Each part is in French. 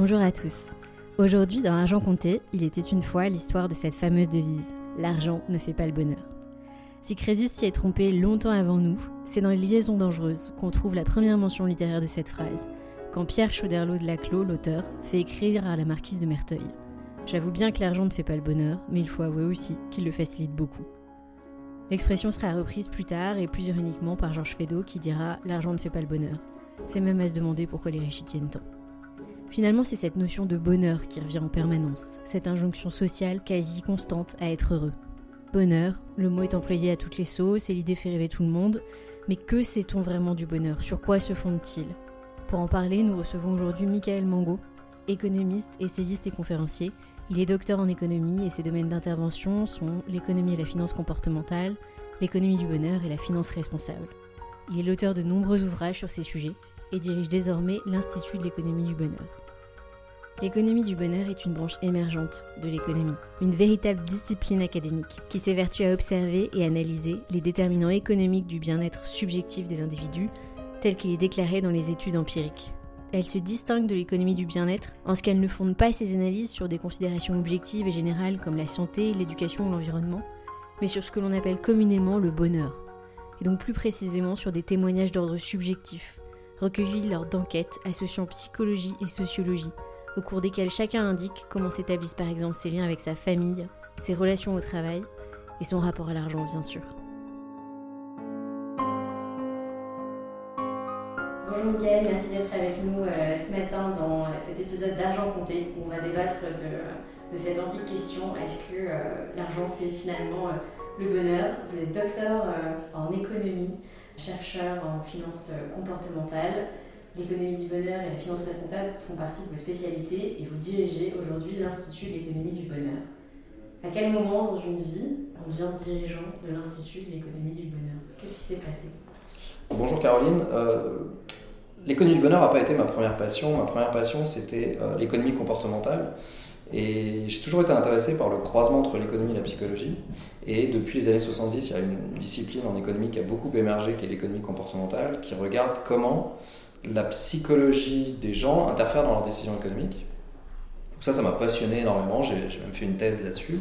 Bonjour à tous. Aujourd'hui, dans Argent Compté, il était une fois l'histoire de cette fameuse devise L'argent ne fait pas le bonheur. Si Crésus s'y est trompé longtemps avant nous, c'est dans les liaisons dangereuses qu'on trouve la première mention littéraire de cette phrase, quand Pierre Chauderlot de Laclos, l'auteur, fait écrire à la marquise de Merteuil. J'avoue bien que l'argent ne fait pas le bonheur, mais il faut avouer aussi qu'il le facilite beaucoup. L'expression sera reprise plus tard et plus ironiquement par Georges Feydeau qui dira L'argent ne fait pas le bonheur. C'est même à se demander pourquoi les riches y tiennent tant. Finalement, c'est cette notion de bonheur qui revient en permanence, cette injonction sociale quasi constante à être heureux. Bonheur, le mot est employé à toutes les sauces et l'idée fait rêver tout le monde, mais que sait-on vraiment du bonheur? Sur quoi se fonde-t-il? Pour en parler, nous recevons aujourd'hui Michael Mango, économiste, essayiste et conférencier. Il est docteur en économie et ses domaines d'intervention sont l'économie et la finance comportementale, l'économie du bonheur et la finance responsable. Il est l'auteur de nombreux ouvrages sur ces sujets et dirige désormais l'Institut de l'économie du bonheur. L'économie du bonheur est une branche émergente de l'économie, une véritable discipline académique qui s'évertue à observer et analyser les déterminants économiques du bien-être subjectif des individus tel qu'il est déclaré dans les études empiriques. Elle se distingue de l'économie du bien-être en ce qu'elle ne fonde pas ses analyses sur des considérations objectives et générales comme la santé, l'éducation ou l'environnement, mais sur ce que l'on appelle communément le bonheur, et donc plus précisément sur des témoignages d'ordre subjectif, recueillis lors d'enquêtes associant psychologie et sociologie, au cours desquelles chacun indique comment s'établissent par exemple ses liens avec sa famille, ses relations au travail et son rapport à l'argent bien sûr. Bonjour Mickaël, merci d'être avec nous euh, ce matin dans cet épisode d'Argent compté. Où on va débattre de, cette antique question. Est-ce que euh, l'argent fait finalement euh, le bonheur? Vous êtes docteur en économie, chercheur en finance comportementale. L'économie du bonheur et la finance responsable font partie de vos spécialités et vous dirigez aujourd'hui l'Institut de l'économie du bonheur. À quel moment dans une vie on devient dirigeant de l'Institut de l'économie du bonheur? Qu'est-ce qui s'est passé? Bonjour Caroline. l'économie du bonheur n'a pas été ma première passion. Ma première passion, c'était l'économie comportementale. Et j'ai toujours été intéressé par le croisement entre l'économie et la psychologie. Et depuis les années 70, il y a une discipline en économie qui a beaucoup émergé, qui est l'économie comportementale, qui regarde comment la psychologie des gens interfère dans leurs décisions économiques. Donc ça, ça m'a passionné énormément. J'ai même fait une thèse là-dessus.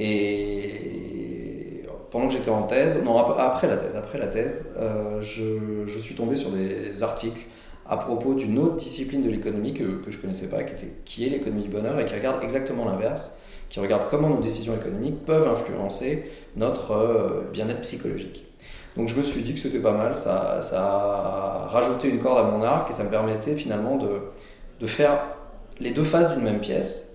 Et pendant que j'étais en thèse, non, après la thèse, après la thèse, euh, je, je, suis tombé sur des articles à propos d'une autre discipline de l'économie que, je ne connaissais pas, qui, est l'économie du bonheur, et qui regarde exactement l'inverse, qui regarde comment nos décisions économiques peuvent influencer notre euh, bien-être psychologique. Donc je me suis dit que c'était pas mal, ça, ça a rajouté une corde à mon arc et ça me permettait finalement de, faire les deux faces d'une même pièce,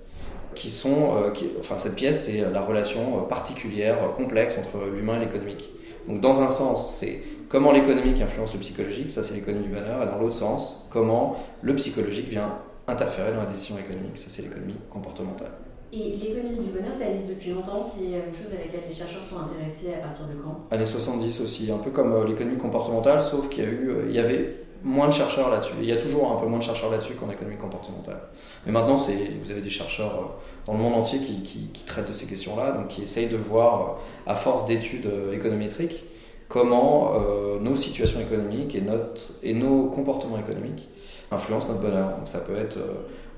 qui sont, euh, enfin cette pièce c'est la relation particulière, complexe entre l'humain et l'économique. Donc dans un sens c'est comment l'économique influence le psychologique, ça c'est l'économie du bonheur, et dans l'autre sens, comment le psychologique vient interférer dans la décision économique, ça c'est l'économie comportementale. Et l'économie du bonheur, ça existe depuis longtemps, c'est une chose à laquelle les chercheurs sont intéressés à partir de quand? Années 70 aussi, un peu comme euh, l'économie comportementale, sauf qu'il y a eu, euh, il y avait moins de chercheurs là-dessus. Il y a toujours un peu moins de chercheurs là-dessus qu'en économie comportementale. Mais maintenant, c'est, vous avez des chercheurs euh, dans le monde entier qui, qui, traitent de ces questions-là, donc qui essayent de voir, euh, à force d'études euh, économétriques, comment nos situations économiques et, notre, et nos comportements économiques influencent notre bonheur. Donc ça peut être,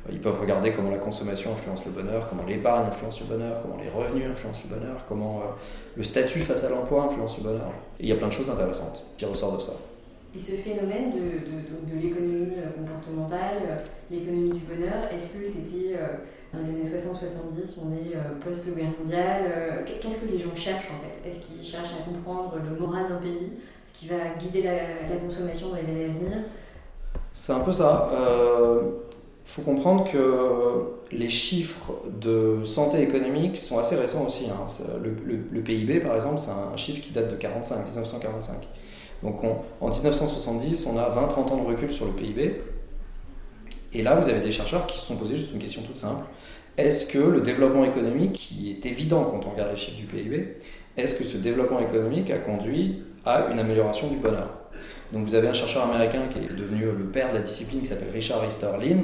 ils peuvent regarder comment la consommation influence le bonheur, comment l'épargne influence le bonheur, comment les revenus influencent le bonheur, comment le statut face à l'emploi influence le bonheur. Et il y a plein de choses intéressantes qui ressortent de ça. Et ce phénomène de, de, de, l'économie euh, comportementale, euh, l'économie du bonheur, est-ce que c'était euh, dans les années 60-70, on est post-guerre mondiale Qu'est-ce que les gens cherchent en fait? Est-ce qu'ils cherchent à comprendre le moral d'un pays? Ce qui va guider la, consommation dans les années à venir? C'est un peu ça. Il faut comprendre que les chiffres de santé économique sont assez récents aussi. Hein. Le, le, PIB, par exemple, c'est un chiffre qui date de 45, 1945. Donc en 1970, on a 20-30 ans de recul sur le PIB. Et là, vous avez des chercheurs qui se sont posés juste une question toute simple. Est-ce que le développement économique, qui est évident quand on regarde les chiffres du PIB, est-ce que ce développement économique a conduit à une amélioration du bonheur? Donc vous avez un chercheur américain qui est devenu le père de la discipline qui s'appelle Richard Easterlin,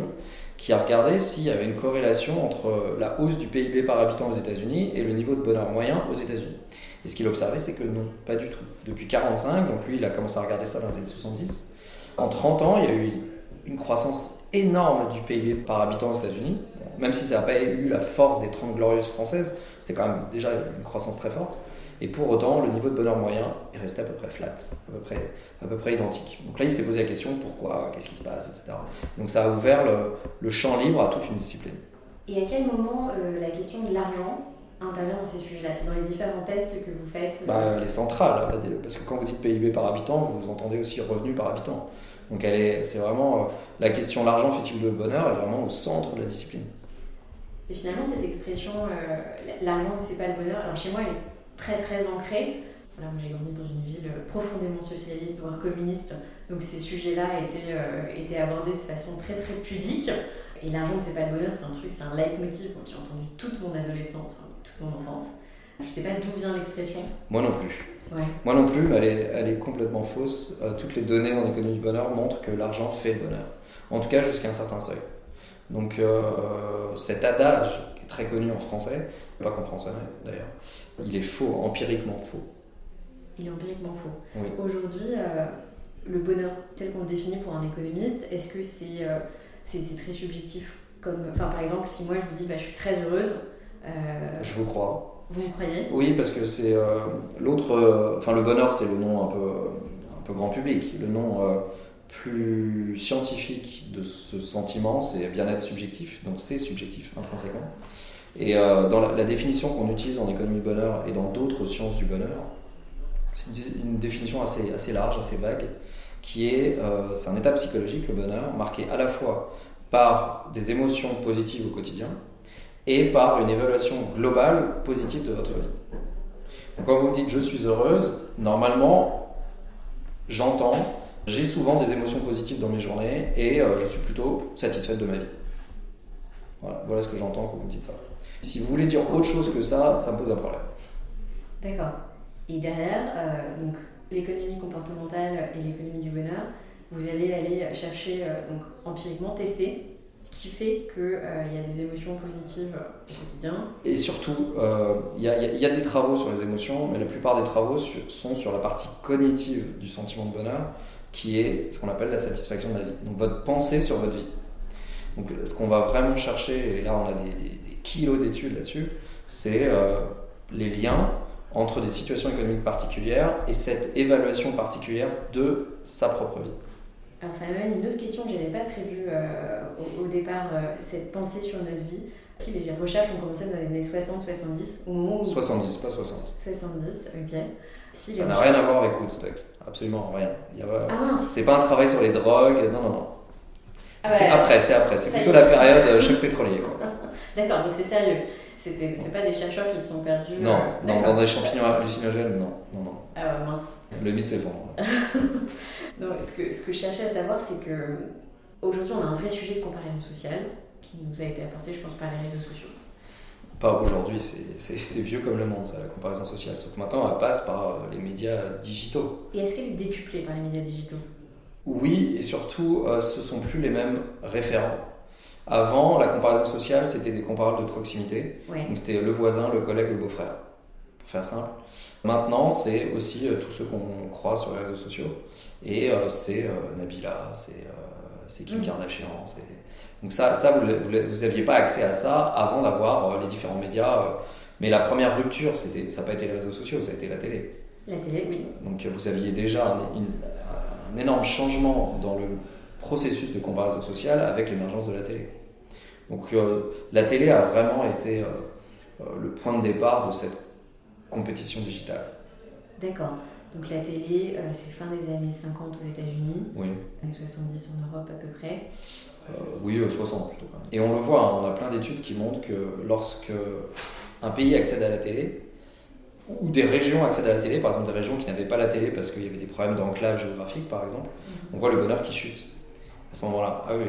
qui a regardé s'il y avait une corrélation entre la hausse du PIB par habitant aux États-Unis et le niveau de bonheur moyen aux États-Unis. Et ce qu'il a observé, c'est que non, pas du tout. Depuis 45, donc lui, il a commencé à regarder ça dans les années 70. En 30 ans, il y a eu une croissance énorme du PIB par habitant aux États-Unis. Même si ça n'a pas eu la force des 30 glorieuses françaises, c'était quand même déjà une croissance très forte. Et pour autant, le niveau de bonheur moyen est resté à peu près flat, à peu près, à peu près identique. Donc là, il s'est posé la question pourquoi, qu'est-ce qui se passe, etc. Donc ça a ouvert le, champ libre à toute une discipline. Et à quel moment euh, la question de l'argent intervient dans ces sujets-là? C'est dans les différents tests que vous faites? Bah, euh, Les centrales, parce que quand vous dites PIB par habitant, vous entendez aussi revenu par habitant. Donc c'est vraiment euh, la question l'argent fait-il le bonheur est vraiment au centre de la discipline. Et finalement, cette expression euh, l'argent ne fait pas le bonheur, alors chez moi, elle est très très ancrée. Voilà, j'ai grandi dans une ville profondément socialiste, voire communiste, donc ces sujets-là étaient, étaient abordés de façon très très pudique. Et l'argent ne fait pas le bonheur, c'est un truc, c'est un leitmotiv que j'ai entendu toute mon adolescence mon enfance. Je sais pas d'où vient l'expression. Moi non plus. Moi non plus, mais elle est, elle est complètement fausse. Euh, toutes les données en économie du bonheur montrent que l'argent fait le bonheur. En tout cas, jusqu'à un certain seuil. Donc euh, cet adage, qui est très connu en français, pas qu'en français d'ailleurs, il est faux, empiriquement faux. Il est empiriquement faux. Aujourd'hui, euh, le bonheur tel qu'on le définit pour un économiste, est-ce que c'est c'est très subjectif comme, enfin, Par exemple, si moi je vous dis bah, je suis très heureuse, euh, je vous crois. Vous me croyez? Oui, parce que c'est euh, l'autre. Euh, enfin, le bonheur, c'est le nom un peu, un peu grand public. Le nom plus scientifique de ce sentiment, c'est bien-être subjectif. Donc, c'est subjectif intrinsèquement. Et dans la, définition qu'on utilise en économie du bonheur et dans d'autres sciences du bonheur, c'est une, définition assez, large, assez vague, qui est, c'est un état psychologique, le bonheur, marqué à la fois par des émotions positives au quotidien, et par une évaluation globale positive de votre vie. Quand vous me dites je suis heureuse, normalement, j'entends, j'ai souvent des émotions positives dans mes journées et euh, je suis plutôt satisfaite de ma vie. Voilà ce que j'entends quand vous me dites ça. Si vous voulez dire autre chose que ça, ça me pose un problème. D'accord. Et derrière, euh, donc l'économie comportementale et l'économie du bonheur, vous allez aller chercher euh, donc empiriquement tester qui fait qu'il euh, y a des émotions positives au quotidien. Et surtout, euh, il y, a des travaux sur les émotions, mais la plupart des travaux sont sur la partie cognitive du sentiment de bonheur, qui est ce qu'on appelle la satisfaction de la vie. Donc votre pensée sur votre vie. Donc ce qu'on va vraiment chercher, et là on a des, kilos d'études là-dessus, c'est euh, les liens entre des situations économiques particulières et cette évaluation particulière de sa propre vie. Alors ça m'amène une autre question que je n'avais pas prévue euh, au, départ, euh, cette pensée sur notre vie. Si les recherches ont commencé dans les années 60-70, au moment où... 70, pas 60. 70, ok. Si ça n'a rien à voir avec Woodstock, absolument rien. Il y ah C'est pas un travail sur les drogues, non, non, non. Ah c'est après, c'est après, c'est plutôt la période euh, choc pétrolier. D'accord, donc c'est sérieux. C'est pas des chercheurs qui sont perdus. Non, non dans des champignons hallucinogènes, non. non, non. Ah mince. Le mythe s'effondre. Donc, ce que, ce que je cherchais à savoir, c'est que aujourd'hui, on a un vrai sujet de comparaison sociale qui nous a été apporté, je pense, par les réseaux sociaux. Pas aujourd'hui, c'est vieux comme le monde, ça, la comparaison sociale. Sauf que maintenant, elle passe par les médias digitaux. Et est-ce qu'elle est décuplée par les médias digitaux? Oui, et surtout, euh, ce sont plus les mêmes référents. Avant, la comparaison sociale, c'était des comparables de proximité. Ouais. Donc c'était le voisin, le collègue, le beau-frère, pour faire simple. Maintenant, c'est aussi euh, tous ceux qu'on croit sur les réseaux sociaux. Et euh, c'est euh, Nabila, c'est Kim Mhm. Kardashian. Donc ça, ça vous n'aviez pas accès à ça avant d'avoir les différents médias. Mais la première rupture, ça n'a pas été les réseaux sociaux, ça a été la télé. La télé, oui. Donc vous aviez déjà un, une- un énorme changement dans le processus de comparaison sociale avec l'émergence de la télé. Donc euh, la télé a vraiment été euh, euh, le point de départ de cette compétition digitale. D'accord. Donc la télé, euh, c'est fin des années 50 aux États-Unis, Oui, années 70 en Europe à peu près. Oui euh, 60 plutôt. quand même. Et on le voit, hein, on a plein d'études qui montrent que lorsque un pays accède à la télé, ou des régions accèdent à la télé, par exemple des régions qui n'avaient pas la télé parce qu'il y avait des problèmes d'enclave géographique par exemple, on voit le bonheur qui chute à ce moment-là. Ah oui,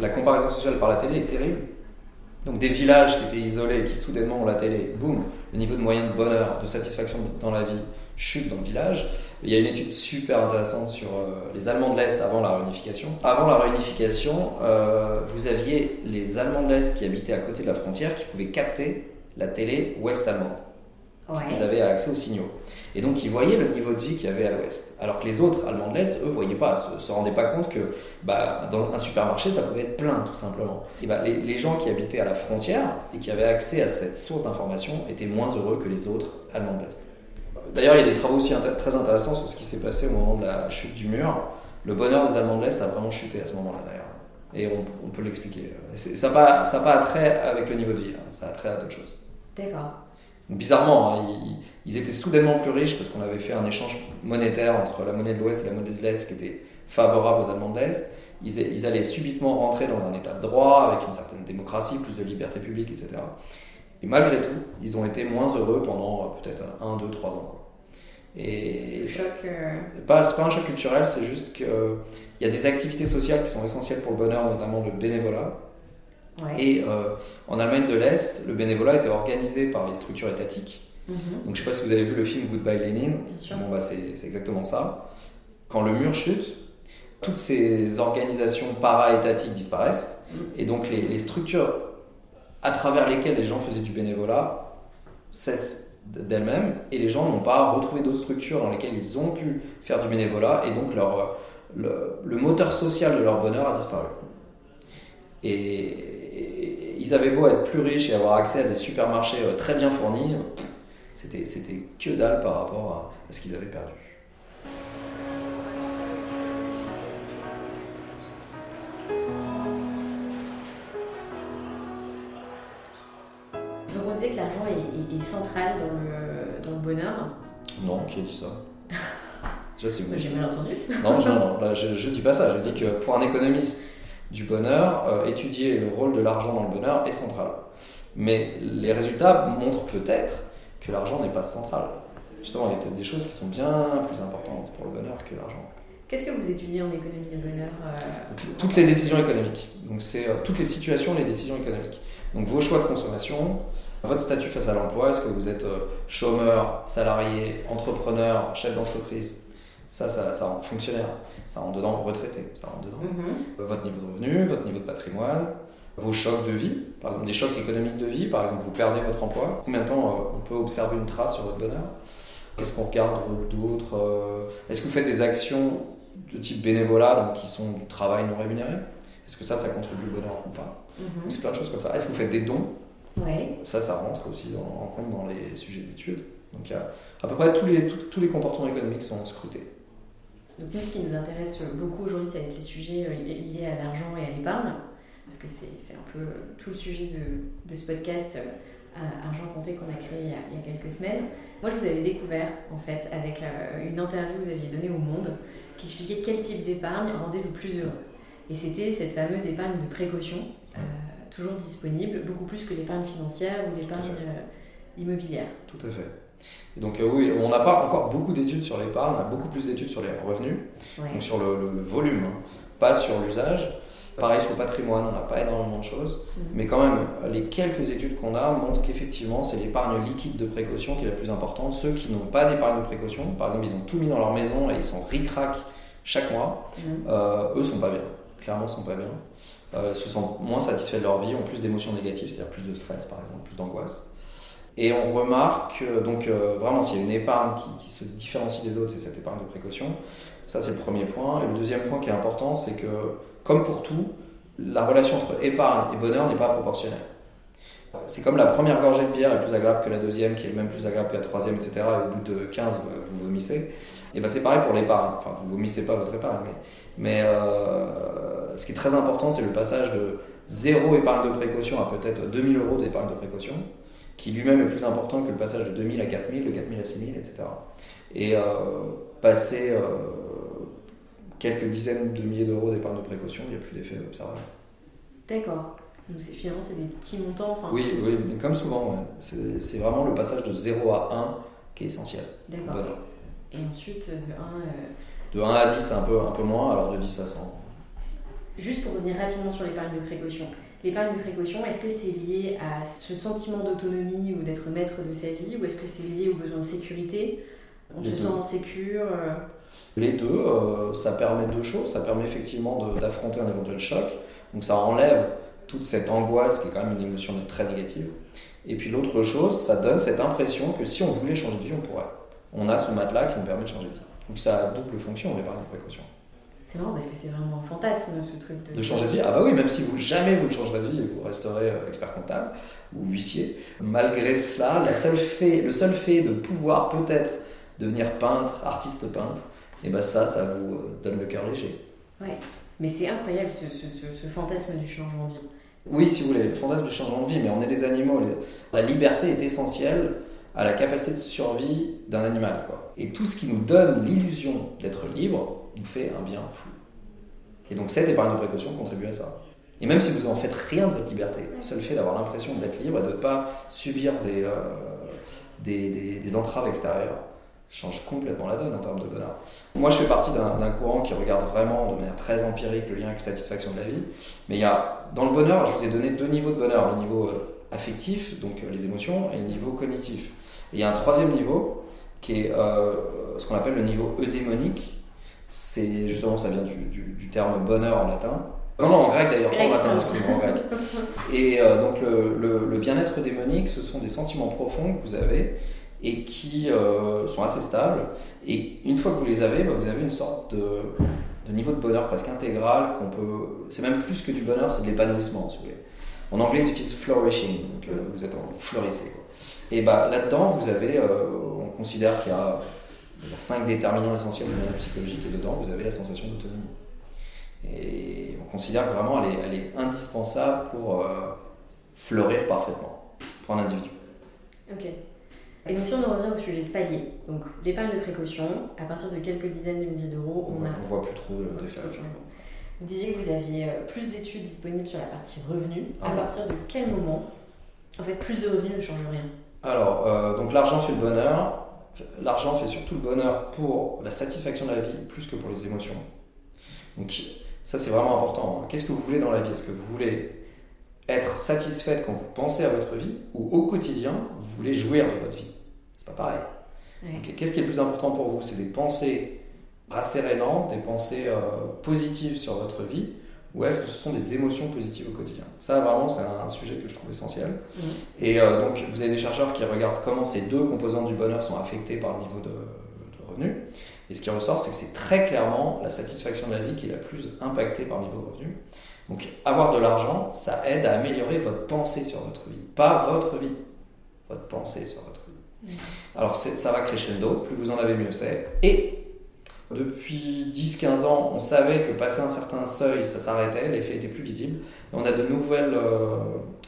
la comparaison sociale par la télé est terrible. Donc des villages qui étaient isolés, qui soudainement ont la télé, boum, le niveau de moyen de bonheur, de satisfaction dans la vie chute dans le village. Il y a une étude super intéressante sur euh, les Allemands de l'Est avant la réunification. Avant la réunification, euh, vous aviez les Allemands de l'Est qui habitaient à côté de la frontière qui pouvaient capter la télé ouest-allemande. Parce qu'ils avaient accès aux signaux. Et donc ils voyaient le niveau de vie qu'il y avait à l'ouest. Alors que les autres Allemands de l'Est, eux, voyaient pas, se, se rendaient pas compte que bah, dans un supermarché, ça pouvait être plein, tout simplement. Et bah, les, les gens qui habitaient à la frontière et qui avaient accès à cette source d'information étaient moins heureux que les autres Allemands de l'Est. D'ailleurs, il y a des travaux aussi très intéressants sur ce qui s'est passé au moment de la chute du mur. Le bonheur des Allemands de l'Est a vraiment chuté à ce moment-là, d'ailleurs. Et on, on peut l'expliquer. Ça n'a pas, ça pas attrait avec le niveau de vie, hein. ça a attrait à d'autres choses. D'accord. Donc, bizarrement, hein, ils, ils étaient soudainement plus riches parce qu'on avait fait un échange monétaire entre la monnaie de l'Ouest et la monnaie de l'Est qui était favorable aux Allemands de l'Est. Ils, ils allaient subitement rentrer dans un état de droit avec une certaine démocratie, plus de liberté publique, etc. Et malgré tout, ils ont été moins heureux pendant euh, peut-être 1, 2, 3 ans. quoi. Et Le choc. euh, c'est pas, c'est pas un choc culturel, c'est juste qu'il y a des activités sociales qui sont essentielles pour le bonheur, notamment le bénévolat. Ouais. Et euh, en Allemagne de l'Est, le bénévolat était organisé par les structures étatiques. Mhm. Donc je sais pas si vous avez vu le film Goodbye Lenin. Bon bah c'est exactement ça. Quand le mur chute, toutes ces organisations para-étatiques disparaissent Mhm. et donc les, les structures à travers lesquelles les gens faisaient du bénévolat cessent d'elles-mêmes et les gens n'ont pas retrouvé d'autres structures dans lesquelles ils ont pu faire du bénévolat et donc leur, le, le moteur social de leur bonheur a disparu. Et- ils avaient beau être plus riches et avoir accès à des supermarchés euh, très bien fournis, c'était, c'était que dalle par rapport à, ce qu'ils avaient perdu. Donc on disait que l'argent est, est- est central dans le, dans le bonheur. Non, qui a dit ça? J'ai mal entendu. Non, non, non, là, je, je dis pas ça. Je dis que pour un économiste du bonheur, euh, étudier le rôle de l'argent dans le bonheur est central. Mais les résultats montrent peut-être que l'argent n'est pas central. Justement, il y a peut-être des choses qui sont bien plus importantes pour le bonheur que l'argent. Qu'est-ce que vous étudiez en économie de bonheur euh, Toutes les décisions économiques. Donc c'est euh, toutes les situations, les décisions économiques. Donc vos choix de consommation, votre statut face à l'emploi, est-ce que vous êtes chômeur, salarié, entrepreneur, chef d'entreprise Ça, ça, ça rentre fonctionnaire, ça rentre dedans, retraité, ça rentre dedans. mhm. Euh, Votre niveau de revenu, votre niveau de patrimoine, vos chocs de vie, par exemple des chocs économiques de vie, par exemple vous perdez votre emploi, combien de temps euh, on peut observer une trace sur votre bonheur? Qu'est-ce qu'on regarde d'autre euh, Est-ce que vous faites des actions de type bénévolat, donc qui sont du travail non rémunéré? Est-ce que ça, ça contribue au bonheur ou pas? Mhm. Donc c'est plein de choses comme ça. Est-ce que vous faites des dons? Ouais. Ça, ça rentre aussi dans- en compte dans les sujets d'études. Donc à peu près tous les, tous, tous les comportements économiques sont scrutés. Donc nous, ce qui nous intéresse beaucoup aujourd'hui, ça va être les sujets euh, li- liés à l'argent et à l'épargne, parce que c'est un peu tout le sujet de, de ce podcast euh, Argent Compté qu'on a créé il y a, il y a quelques semaines. Moi, je vous avais découvert, en fait, avec euh, une interview que vous aviez donnée au Monde, qui expliquait quel type d'épargne rendait le plus heureux. Et c'était cette fameuse épargne de précaution, euh, toujours disponible, beaucoup plus que l'épargne financière ou l'épargne euh, immobilière. Tout à fait. Et donc euh, oui, on n'a pas encore beaucoup d'études sur l'épargne, on a beaucoup plus d'études sur les revenus, Ouais. donc sur le, volume, hein, pas sur l'usage. Pareil sur le patrimoine, on n'a pas énormément de choses, Mhm. mais quand même, les quelques études qu'on a montrent qu'effectivement, c'est l'épargne liquide de précaution qui est la plus importante. Ceux qui n'ont pas d'épargne de précaution, par exemple, ils ont tout mis dans leur maison et ils sont ric-rac chaque mois, euh, eux sont pas bien. Clairement, sont pas bien. Euh, se sentent moins satisfaits de leur vie, ont plus d'émotions négatives, c'est-à-dire plus de stress par exemple, plus d'angoisse. Et on remarque, donc vraiment, s'il y a une épargne qui, se différencie des autres, c'est cette épargne de précaution. Ça, c'est le premier point. Et le deuxième point qui est important, c'est que, comme pour tout, la relation entre épargne et bonheur n'est pas proportionnelle. C'est comme la première gorgée de bière est plus agréable que la deuxième, qui est même plus agréable que la troisième, etc. Et au bout de 15, vous vomissez. Et ben c'est pareil pour l'épargne. Enfin, vous vomissez pas votre épargne, mais, euh, ce qui est très important, c'est le passage de zéro épargne de précaution à peut-être 2000 euros d'épargne de précaution, qui lui-même est plus important que le passage de 2000 à 4000, de 4000 à 6000, etc. Et euh, passer euh, quelques dizaines de milliers d'euros d'épargne de précaution, il n'y a plus d'effet observable. D'accord. Donc finalement, c'est des petits montants. Oui, oui, mais comme souvent, c'est vraiment le passage de 0 à 1 qui est essentiel. D'accord. Et ensuite, de 1... Euh, de 1 à 10, un peu, un peu moins, alors de 10 à 100. Juste pour revenir rapidement sur l'épargne de précaution. L'épargne de précaution, est-ce que c'est lié à ce sentiment d'autonomie ou d'être maître de sa vie, ou est-ce que c'est lié au besoin de sécurité? On se sent sécure euh, Les deux, euh, ça permet deux choses. Ça permet effectivement d'affronter un éventuel choc. Donc ça enlève toute cette angoisse qui est quand même une émotion très négative. Et puis l'autre chose, ça donne cette impression que si on voulait changer de vie, on pourrait. On a ce matelas qui nous permet de changer de vie. Donc ça a double fonction, l'épargne de précaution. C'est marrant parce que c'est vraiment un fantasme ce truc de... de changer de vie. Ah bah oui, même si vous jamais vous ne changerez de vie, vous resterez euh, expert comptable ou huissier. Malgré cela, la seule fait, le seul fait de pouvoir peut-être devenir peintre, artiste peintre, et eh ben ça, ça vous euh, donne le cœur léger. Ouais, mais c'est incroyable ce, ce, ce, fantasme du changement de vie. Oui, si vous voulez, le fantasme du changement de vie, mais on est des animaux. La liberté est essentielle à la capacité de survie d'un animal. Quoi. Et tout ce qui nous donne l'illusion d'être libre nous fait un bien fou. Et donc cette épargne de précaution contribue à ça. Et même si vous en faites rien de votre liberté, le seul fait d'avoir l'impression d'être libre et de ne pas subir des, euh, des, des, entraves extérieures change complètement la donne en termes de bonheur. Moi, je fais partie d'un courant qui regarde vraiment de manière très empirique le lien avec satisfaction de la vie. Mais il y a, dans le bonheur, je vous ai donné deux niveaux de bonheur. Le niveau euh, affectif, donc euh, les émotions, et le niveau cognitif. Et il y a un troisième niveau qui est ce qu'on appelle le niveau eudémonique. C'est justement, ça vient du, terme bonheur en latin. Non, non, en grec d'ailleurs, pas en latin, excusez-moi, en grec. Et donc le, le bien-être eudémonique, ce sont des sentiments profonds que vous avez et qui euh, sont assez stables. Et une fois que vous les avez, bah, vous avez une sorte de, de, niveau de bonheur presque intégral qu'on peut. C'est même plus que du bonheur, c'est de l'épanouissement, si vous voulez. En anglais, ils utilisent flourishing, donc euh, vous êtes en fleurissez. Quoi. Et bah, là-dedans, vous avez, euh, on considère qu'il y a cinq déterminants essentiels de manière psychologique, et dedans, vous avez la sensation d'autonomie. Et on considère que vraiment, elle est, elle est indispensable pour fleurir parfaitement pour un individu. Ok. Et donc si on revient au sujet de palier, donc l'épargne de précaution, à partir de quelques dizaines de milliers d'euros, on, a... On voit plus trop d'effets. Vous disiez que vous aviez euh, plus d'études disponibles sur la partie revenus. À ah partir de quel moment, en fait, plus de revenus ne change rien? Alors, euh, donc l'argent fait le bonheur. L'argent fait surtout le bonheur pour la satisfaction de la vie, plus que pour les émotions. Donc ça, c'est vraiment important. Hein. Qu'est-ce que vous voulez dans la vie? Est-ce que vous voulez être satisfaite quand vous pensez à votre vie ou au quotidien, vous voulez jouir de votre vie? Pas pareil. Qu'est-ce qui est le plus important pour vous? C'est des pensées rassérénantes, des pensées euh, positives sur votre vie, ou est-ce que ce sont des émotions positives au quotidien? Ça, vraiment, c'est un, sujet que je trouve essentiel. Mm. Et euh, donc, vous avez des chercheurs qui regardent comment ces deux composantes du bonheur sont affectées par le niveau de, de revenus. Et ce qui ressort, c'est que c'est très clairement la satisfaction de la vie qui est la plus impactée par le niveau de revenus. Donc, avoir de l'argent, ça aide à améliorer votre pensée sur votre vie. Pas votre vie, votre pensée sur votre vie. Mm. Alors ça va crescendo, plus vous en avez mieux c'est. Et depuis 10-15 ans, on savait que passer un certain seuil, ça s'arrêtait, l'effet était plus visible. on a de nouvelles euh,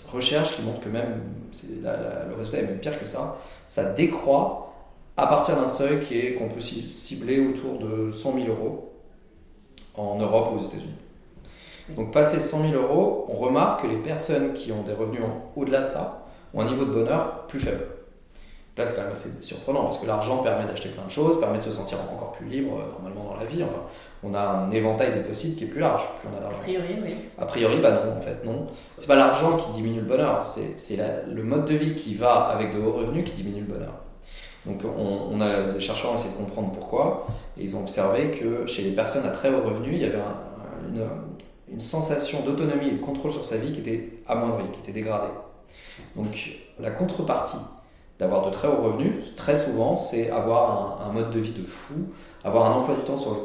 recherches qui montrent que même, le résultat est même pire que ça, ça décroît à partir d'un seuil qui est qu'on peut cibler autour de 100 000 euros en Europe ou aux États-Unis. Donc passer 100 000 euros, on remarque que les personnes qui ont des revenus au-delà de ça ont un niveau de bonheur plus faible. Là, c'est quand même assez surprenant parce que l'argent permet d'acheter plein de choses, permet de se sentir encore plus libre euh, normalement dans la vie. Enfin, on a un éventail des possibles qui est plus large, plus on a d'argent. A priori, oui. A priori, bah non, en fait, non. C'est pas l'argent qui diminue le bonheur, c'est le mode de vie qui va avec de hauts revenus qui diminue le bonheur. Donc on, a des chercheurs ont essayé de comprendre pourquoi, et ils ont observé que chez les personnes à très haut revenu, il y avait une, une, sensation d'autonomie et de contrôle sur sa vie qui était amoindrie, qui était dégradée. Donc la contrepartie d'avoir de très hauts revenus, très souvent, c'est avoir un, mode de vie de fou, avoir un emploi du temps sur le,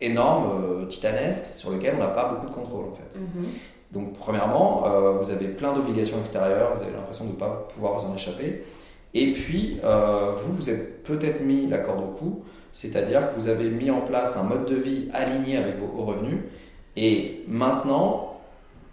énorme, euh, titanesque, sur lequel on n'a pas beaucoup de contrôle en fait. Mhm. Donc premièrement, euh, vous avez plein d'obligations extérieures, vous avez l'impression de ne pas pouvoir vous en échapper. Et puis, euh, vous, vous êtes peut-être mis la corde au cou, c'est-à-dire que vous avez mis en place un mode de vie aligné avec vos hauts revenus. Et maintenant,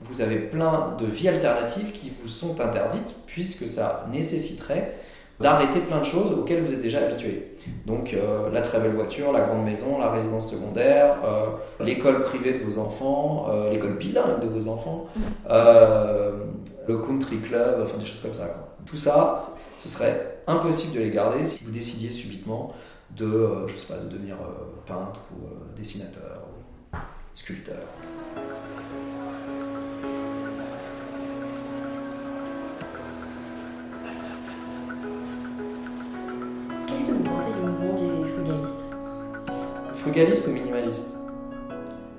vous avez plein de vies alternatives qui vous sont interdites, puisque ça nécessiterait d'arrêter plein de choses auxquelles vous êtes déjà habitué. Donc euh, la très belle voiture, la grande maison, la résidence secondaire, euh, l'école privée de vos enfants, euh, l'école bilingue de vos enfants, le country club, enfin des choses comme ça. Tout ça, ce serait impossible de les garder si vous décidiez subitement de, je sais pas, de devenir peintre ou dessinateur ou sculpteur. Frugaliste ou minimaliste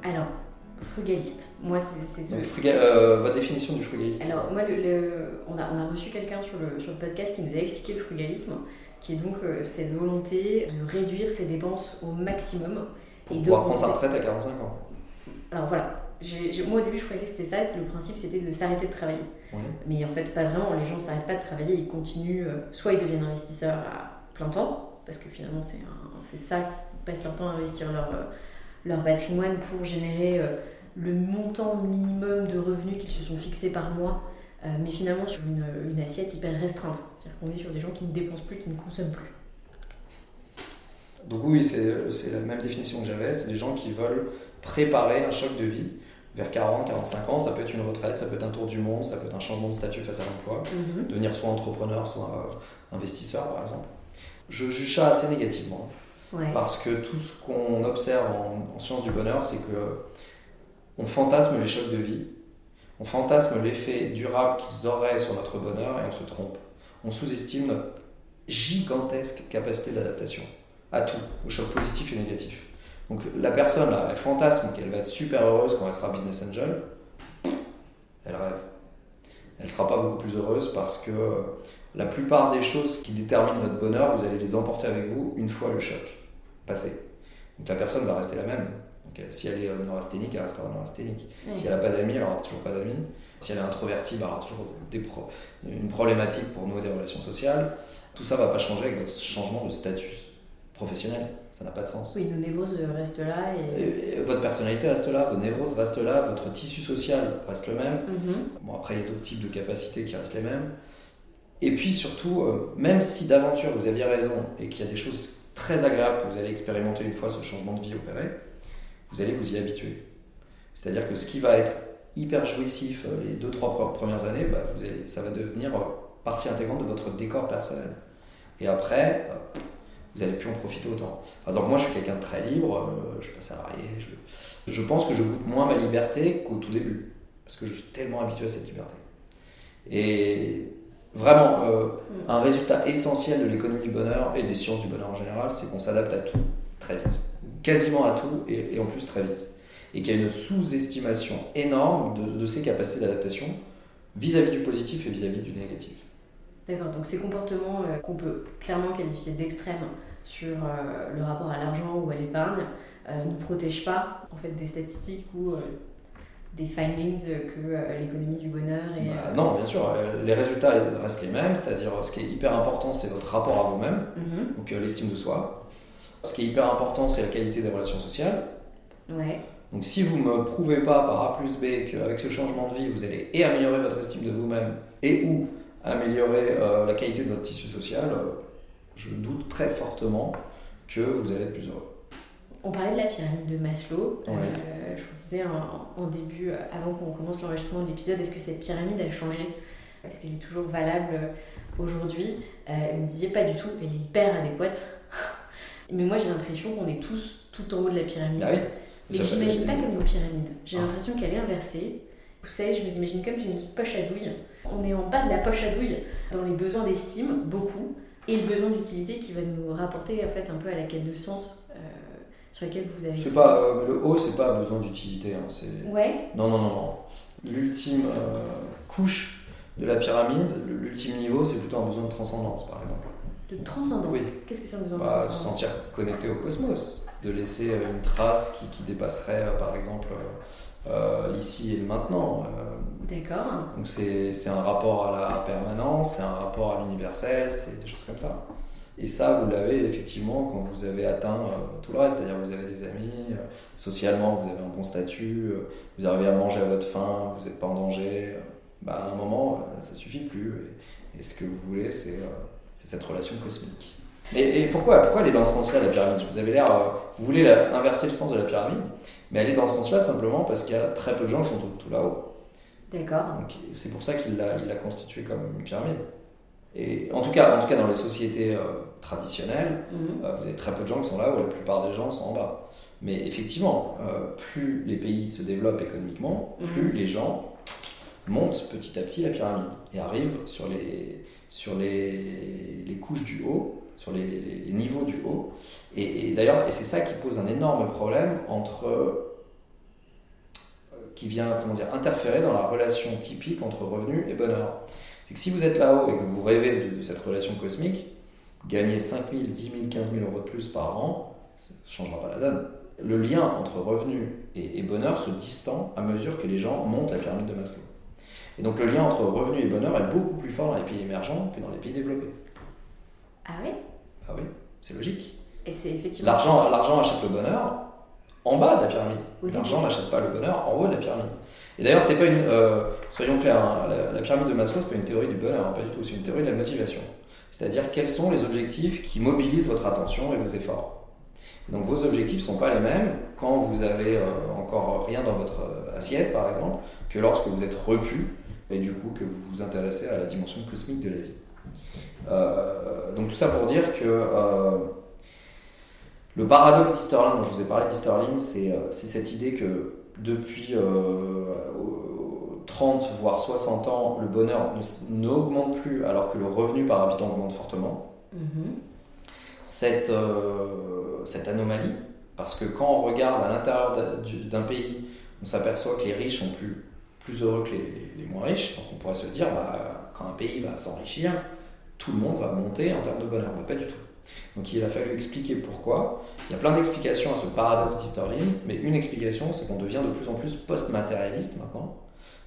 Alors, frugaliste. Moi, c'est. Euh, votre définition du frugalisme Alors, moi, le, on, a, on, a, reçu quelqu'un sur le, sur le podcast qui nous a expliqué le frugalisme, qui est donc euh, cette volonté de réduire ses dépenses au maximum. Pour et pouvoir prendre sa retraite à 45 ans. Alors voilà, moi au début je croyais que c'était ça, le principe c'était de s'arrêter de travailler. Mais en fait pas vraiment, les gens ne s'arrêtent pas de travailler, ils continuent, euh, soit ils deviennent investisseurs à plein temps, parce que finalement c'est ça passent leur temps à investir leur, euh, leur patrimoine pour générer euh, le montant minimum de revenus qu'ils se sont fixés par mois, euh, mais finalement sur une, une assiette hyper restreinte. C'est-à-dire qu'on est sur des gens qui ne dépensent plus, qui ne consomment plus. Donc oui, c'est la même définition que j'avais, c'est des gens qui veulent préparer un choc de vie vers 40, 45 ans, ça peut être une retraite, ça peut être un tour du monde, ça peut être un changement de statut face à l'emploi, mhm. devenir soit entrepreneur, soit investisseur par exemple. Je juge ça assez négativement. Parce que tout ce qu'on observe en, sciences du bonheur, c'est que on fantasme les chocs de vie, on fantasme l'effet durable qu'ils auraient sur notre bonheur et on se trompe. On sous-estime notre gigantesque capacité d'adaptation à tout, aux chocs positifs et négatifs. Donc la personne, là, elle fantasme qu'elle va être super heureuse quand elle sera business angel. Elle rêve. Elle ne sera pas beaucoup plus heureuse parce que la plupart des choses qui déterminent votre bonheur, vous allez les emporter avec vous une fois le choc passé. Donc la personne va rester la même. Donc, si elle est neurasthénique, elle restera neurasthénique. Si elle n'a pas d'amis, elle n'aura toujours pas d'amis. Si elle est introvertie, elle aura toujours des une problématique pour nouer des relations sociales. Tout ça ne va pas changer avec votre changement de statut professionnel. Ça n'a pas de sens. Oui, nos névroses restent là. Et... votre personnalité reste là, vos névroses restent là, votre tissu social reste le même. Mm-hmm. Bon, après, il y a d'autres types de capacités qui restent les mêmes. Et puis surtout, euh, même si d'aventure vous aviez raison et qu'il y a des choses très agréable que vous allez expérimenter une fois ce changement de vie opéré, vous allez vous y habituer. C'est-à-dire que ce qui va être hyper jouissif euh, les 2-3 premières années, bah, ça va devenir euh, partie intégrante de votre décor personnel. Et après, euh, vous n'allez plus en profiter autant. Par exemple, moi je suis quelqu'un de très libre, je ne suis pas salarié, je, je, pense que je goûte moins ma liberté qu'au tout début, parce que je suis tellement habitué à cette liberté. Et Vraiment, euh, un résultat essentiel de l'économie du bonheur et des sciences du bonheur en général, c'est qu'on s'adapte à tout très vite. Quasiment à tout et, en plus très vite. Et qu'il y a une sous-estimation énorme de, ses capacités d'adaptation vis-à-vis du positif et vis-à-vis du négatif. D'accord, donc ces comportements euh, qu'on peut clairement qualifier d'extrêmes sur euh, le rapport à l'argent ou à l'épargne ne protègent pas en fait des statistiques où des findings que euh, l'économie du bonheur et... Bah, euh, non, bien sûr, euh, les résultats restent les mêmes, c'est-à-dire ce qui est hyper important, c'est votre rapport à vous-même, mhm. donc l'estime de soi. Ce qui est hyper important, c'est la qualité des relations sociales. Ouais. Donc si vous ne me prouvez pas par A plus B qu'avec ce changement de vie, vous allez et améliorer votre estime de vous-même et ou améliorer la qualité de votre tissu social, je doute très fortement que vous allez être plus heureux. On parlait de la pyramide de Maslow. Euh, je vous disais en, début, euh, avant qu'on commence l'enregistrement de l'épisode, est-ce que cette pyramide a changé? Est-ce qu'elle est toujours valable euh, aujourd'hui Elle me disait pas du tout, elle est hyper adéquate. Mais moi j'ai l'impression qu'on est tous tout en haut de la pyramide. Ah oui. Mais j'imagine pas comme une pyramide. J'ai ah. l'impression qu'elle est inversée. Vous savez, je me imagine comme une poche à douille. On est en bas de la poche à douille dans les besoins d'estime, beaucoup. Et le besoin d'utilité qui va nous rapporter en fait un peu à la quête de sens euh, sur laquelle vous avez. C'est pas euh, le haut, c'est pas besoin d'utilité. Hein, c'est- Ouais. non, non, non, non. L'ultime euh, couche de la pyramide, l'ultime niveau, c'est plutôt un besoin de transcendance, par exemple. De transcendance. Oui. Qu'est-ce que c'est un besoin de Bah, se transcendance sentir connecté au cosmos, de laisser euh, une trace qui, qui dépasserait, par exemple, euh, l'ici et le maintenant. D'accord. Donc c'est c'est un rapport à la permanence, c'est un rapport à l'universel, c'est des choses comme ça. Et ça, vous l'avez effectivement quand vous avez atteint euh, tout le reste, c'est-à-dire vous avez des amis, euh, socialement vous avez un bon statut, euh, vous arrivez à manger à votre faim, vous n'êtes pas en danger. bah, à un moment, ça suffit plus. Et, et ce que vous voulez, c'est cette relation cosmique. Et, et pourquoi, pourquoi elle est dans ce sens-là, la pyramide? Vous avez l'air, vous voulez la- inverser le sens de la pyramide, mais elle est dans ce sens-là simplement parce qu'il y a très peu de gens qui sont tout, tout là-haut. D'accord. Donc, c'est pour ça qu'il l'a il l'a constitué comme une pyramide. Et en tout cas, en tout cas dans les sociétés euh, traditionnelles, Mhm. euh, vous avez très peu de gens qui sont là où la plupart des gens sont en bas. Mais effectivement, euh, plus les pays se développent économiquement, plus Mhm. les gens montent petit à petit la pyramide et arrivent sur les, sur les, les couches du haut, sur les, les- les niveaux du haut. Et, et d'ailleurs, et c'est ça qui pose un énorme problème entre qui vient comment dire, interférer dans la relation typique entre revenu et bonheur. C'est que si vous êtes là-haut et que vous rêvez de, de cette relation cosmique, gagner 5 000, 10 000, 15 000 euros de plus par an, ça ne changera pas la donne. Le lien entre revenu et, et bonheur se distend à mesure que les gens montent la pyramide de Maslow. Et donc le lien entre revenu et bonheur est beaucoup plus fort dans les pays émergents que dans les pays développés. Ah ouais Ah oui, c'est logique. Et c'est effectivement. L'argent, l'argent achète le bonheur en bas de la pyramide. L'argent n'achète pas le bonheur en haut de la pyramide. Et d'ailleurs, c'est pas une. euh, soyons clairs, hein, la, pyramide de Maslow, c'est pas une théorie du bonheur, hein, pas du tout. C'est une théorie de la motivation. C'est-à-dire quels sont les objectifs qui mobilisent votre attention et vos efforts? Donc vos objectifs ne sont pas les mêmes quand vous avez euh, encore rien dans votre euh, assiette, par exemple, que lorsque vous êtes repu et du coup que vous vous intéressez à la dimension cosmique de la vie. Donc tout ça pour dire que le paradoxe d'Easterlin, dont je vous ai parlé d'Easterlin, c'est cette idée que depuis euh, au- 30 voire 60 ans, le bonheur n'augmente plus alors que le revenu par habitant augmente fortement. Mhm. Cette, euh, cette anomalie, parce que quand on regarde à l'intérieur d'un- du- d'un pays, on s'aperçoit que les riches sont plus, plus heureux que les, moins riches. Donc on pourrait se dire, bah, quand un pays va s'enrichir, tout le monde va monter en termes de bonheur. Mais pas du tout. Donc il a fallu expliquer pourquoi. Il y a plein d'explications à ce paradoxe d'Historine, mais une explication, c'est qu'on devient de plus en plus post-matérialiste maintenant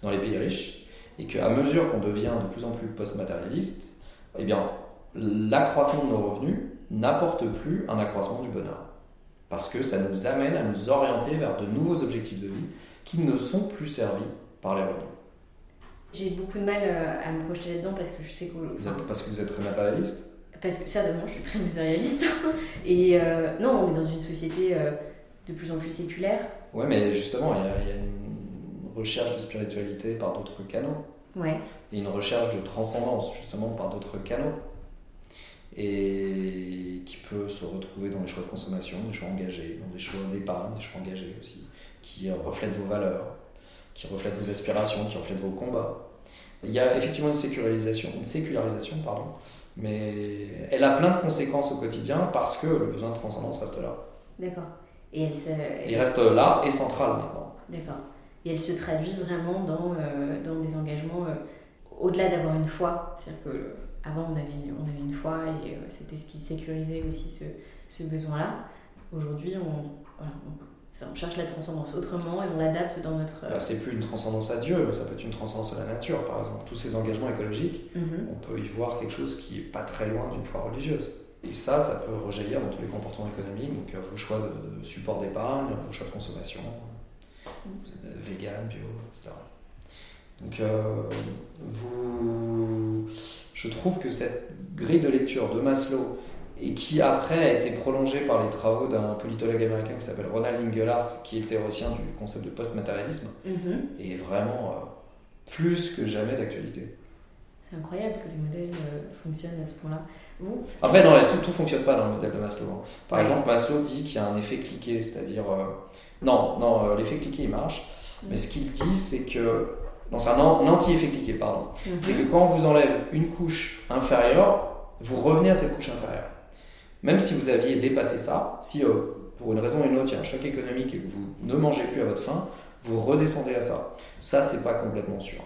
dans les pays riches, et qu'à mesure qu'on devient de plus en plus post-matérialiste, eh bien, l'accroissement de nos revenus n'apporte plus un accroissement du bonheur. Parce que ça nous amène à nous orienter vers de nouveaux objectifs de vie qui ne sont plus servis par les revenus. J'ai beaucoup de mal euh, à me projeter là-dedans parce que je sais que. Vous êtes, parce que vous êtes très matérialiste? Parce que certainement, je suis très matérialiste. Et euh, non, on est dans une société euh, de plus en plus séculaire. Ouais, mais justement, il y, a, il y a une recherche de spiritualité par d'autres canaux. Ouais. et une recherche de transcendance justement par d'autres canaux et qui peut se retrouver dans des choix de consommation, des choix engagés, dans des choix d'épargne, des choix engagés aussi, qui reflètent vos valeurs, qui reflètent vos aspirations, qui reflètent vos combats. Il y a effectivement une sécularisation, une sécularisation pardon, mais elle a plein de conséquences au quotidien parce que le besoin de transcendance reste là. D'accord. Et elle se. Il reste là et central maintenant. D'accord. Et elle se traduit vraiment dans, euh, dans des engagements euh, au-delà d'avoir une foi. C'est-à-dire que euh, avant on avait, on avait une foi et euh, c'était ce qui sécurisait aussi ce, ce besoin-là. Aujourd'hui, on, voilà, on, on cherche la transcendance autrement et on l'adapte dans notre. Bah, c'est plus une transcendance à Dieu, mais ça peut être une transcendance à la nature, par exemple. Tous ces engagements écologiques, mhm. on peut y voir quelque chose qui est pas très loin d'une foi religieuse. Et ça, ça peut rejaillir dans tous les comportements économiques, donc euh, vos choix de, de support d'épargne, vos choix de consommation, vous êtes euh, vegan, bio, etc. Donc, euh, vous... je trouve que cette grille de lecture de Maslow, et qui après a été prolongée par les travaux d'un politologue américain qui s'appelle Ronald Inglehart, qui est le théoricien du concept de post-matérialisme, Mhm. est vraiment euh, plus que jamais d'actualité. C'est incroyable que les modèles euh, fonctionnent à ce point-là. Vous Après, non, tout, tout fonctionne pas dans le modèle de Maslow. hein. Par Ouais. exemple, Maslow dit qu'il y a un effet cliqué, c'est-à-dire. euh, non, non, l'effet cliqué il marche, mais ce qu'il dit, c'est que. Non, c'est un anti-effet cliqué, pardon. Mhm. C'est que quand on vous enlève une couche inférieure, vous revenez à cette couche inférieure. Même si vous aviez dépassé ça, si euh, pour une raison ou une autre, il y a un choc économique et que vous ne mangez plus à votre faim, vous redescendez à ça. Ça, c'est pas complètement sûr.